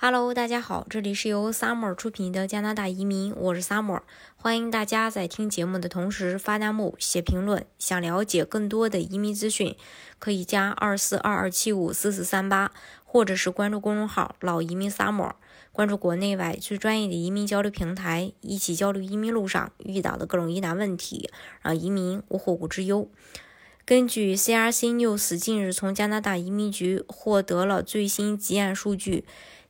Hello，大家好，这里是由 Summer 出品的加拿大移民，我是 Summer，欢迎大家在听节目的同时发弹幕、写评论。想了解更多的移民资讯，可以加二四二二七五四四三八，或者是关注公众号“老移民 Summer”，关注国内外最专业的移民交流平台，一起交流移民路上遇到的各种疑难问题，让移民无后顾之忧。根据 CRC News 近日从加拿大移民局获得了最新积案数据。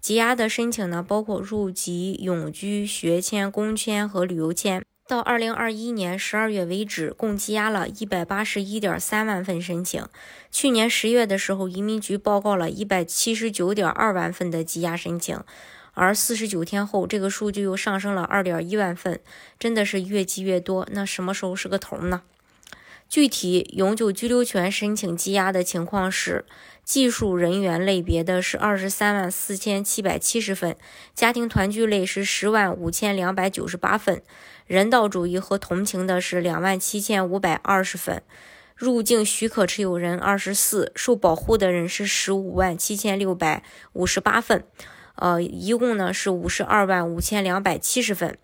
积压的申请呢，包括入籍、永居、学签、工签和旅游签。到二零二一年十二月为止，共积压了一百八十一点三万份申请。去年十月的时候，移民局报告了一百七十九点二万份的积压申请，而四十九天后，这个数据又上升了二点一万份，真的是越积越多。那什么时候是个头呢？具体永久居留权申请积压的情况是。技术人员类别的是二十三万四千七百七十份，家庭团聚类是十万五千两百九十八份，人道主义和同情的是两万七千五百二十份，入境许可持有人二十四，受保护的人是十五万七千六百五十八份，呃，一共呢是五十二万五千两百七十份。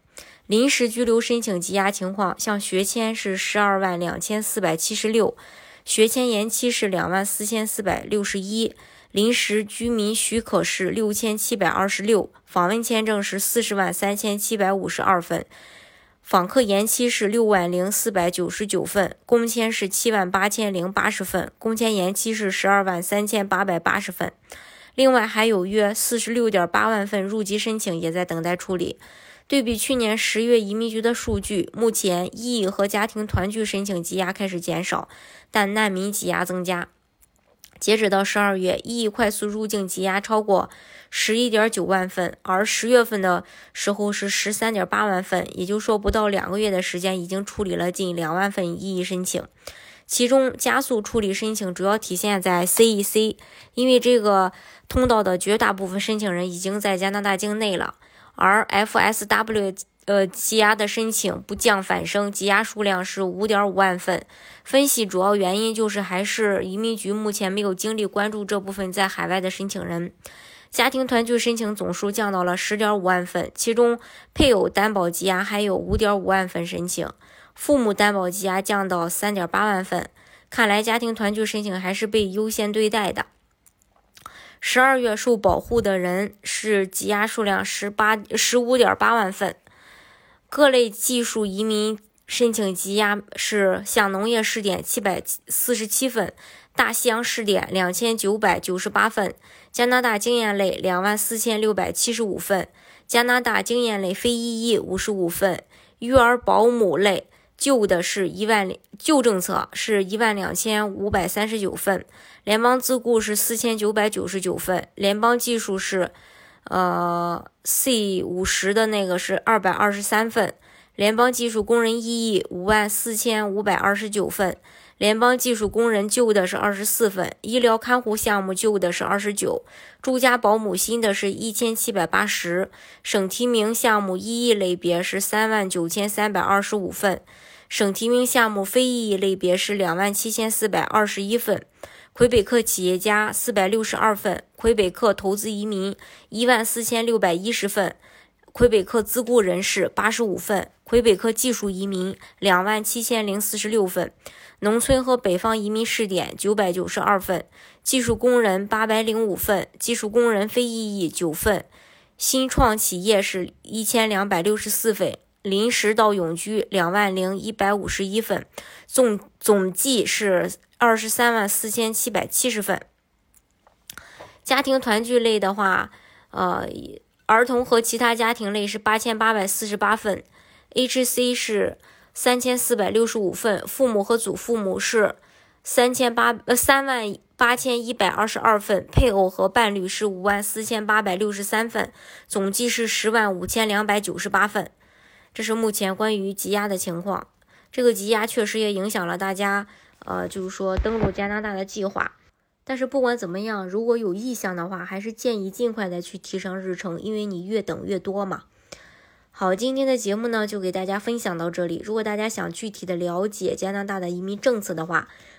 临时居留申请积压情况，像学签是十二万两千四百七十六。学签延期是两万四千四百六十一，临时居民许可是六千七百二十六，访问签证是四十万三千七百五十二份，访客延期是六万零四百九十九份，工签是七万八千零八十份，工签延期是十二万三千八百八十份，另外还有约四十六点八万份入籍申请也在等待处理。对比去年十月移民局的数据，目前异议和家庭团聚申请积压开始减少，但难民积压增加。截止到十二月，异议快速入境积压超过十一点九万份，而十月份的时候是十三点八万份，也就是说不到两个月的时间，已经处理了近两万份异议申请。其中加速处理申请主要体现在 CEC，因为这个通道的绝大部分申请人已经在加拿大境内了。而 FSW 呃积压的申请不降反升，积压数量是五点五万份。分析主要原因就是还是移民局目前没有精力关注这部分在海外的申请人。家庭团聚申请总数降到了十点五万份，其中配偶担保积压还有五点五万份申请，父母担保积压降到三点八万份。看来家庭团聚申请还是被优先对待的。十二月受保护的人是积压数量十八十五点八万份，各类技术移民申请积压是向农业试点七百四十七份，大西洋试点两千九百九十八份，加拿大经验类两万四千六百七十五份，加拿大经验类非 EE 五十五份，育儿保姆类。旧的是一万旧政策是一万两千五百三十九份，联邦自雇是四千九百九十九份，联邦技术是呃 C 五十的那个是二百二十三份，联邦技术工人异议五万四千五百二十九份，联邦技术工人旧的是二十四份，医疗看护项目旧的是二十九，住家保姆新的是一千七百八十，省提名项目异议类别是三万九千三百二十五份。省提名项目非异议类别是两万七千四百二十一份，魁北克企业家四百六十二份，魁北克投资移民一万四千六百一十份，魁北克自雇人士八十五份，魁北克技术移民两万七千零四十六份，农村和北方移民试点九百九十二份，技术工人八百零五份，技术工人非异议九份，新创企业是一千两百六十四份。临时到永居两万零一百五十一份，总总计是二十三万四千七百七十份。家庭团聚类的话，呃，儿童和其他家庭类是八千八百四十八份，HC 是三千四百六十五份，父母和祖父母是三千八呃三万八千一百二十二份，配偶和伴侣是五万四千八百六十三份，总计是十万五千两百九十八份。这是目前关于积压的情况，这个积压确实也影响了大家，呃，就是说登陆加拿大的计划。但是不管怎么样，如果有意向的话，还是建议尽快的去提升日程，因为你越等越多嘛。好，今天的节目呢就给大家分享到这里。如果大家想具体的了解加拿大的移民政策的话，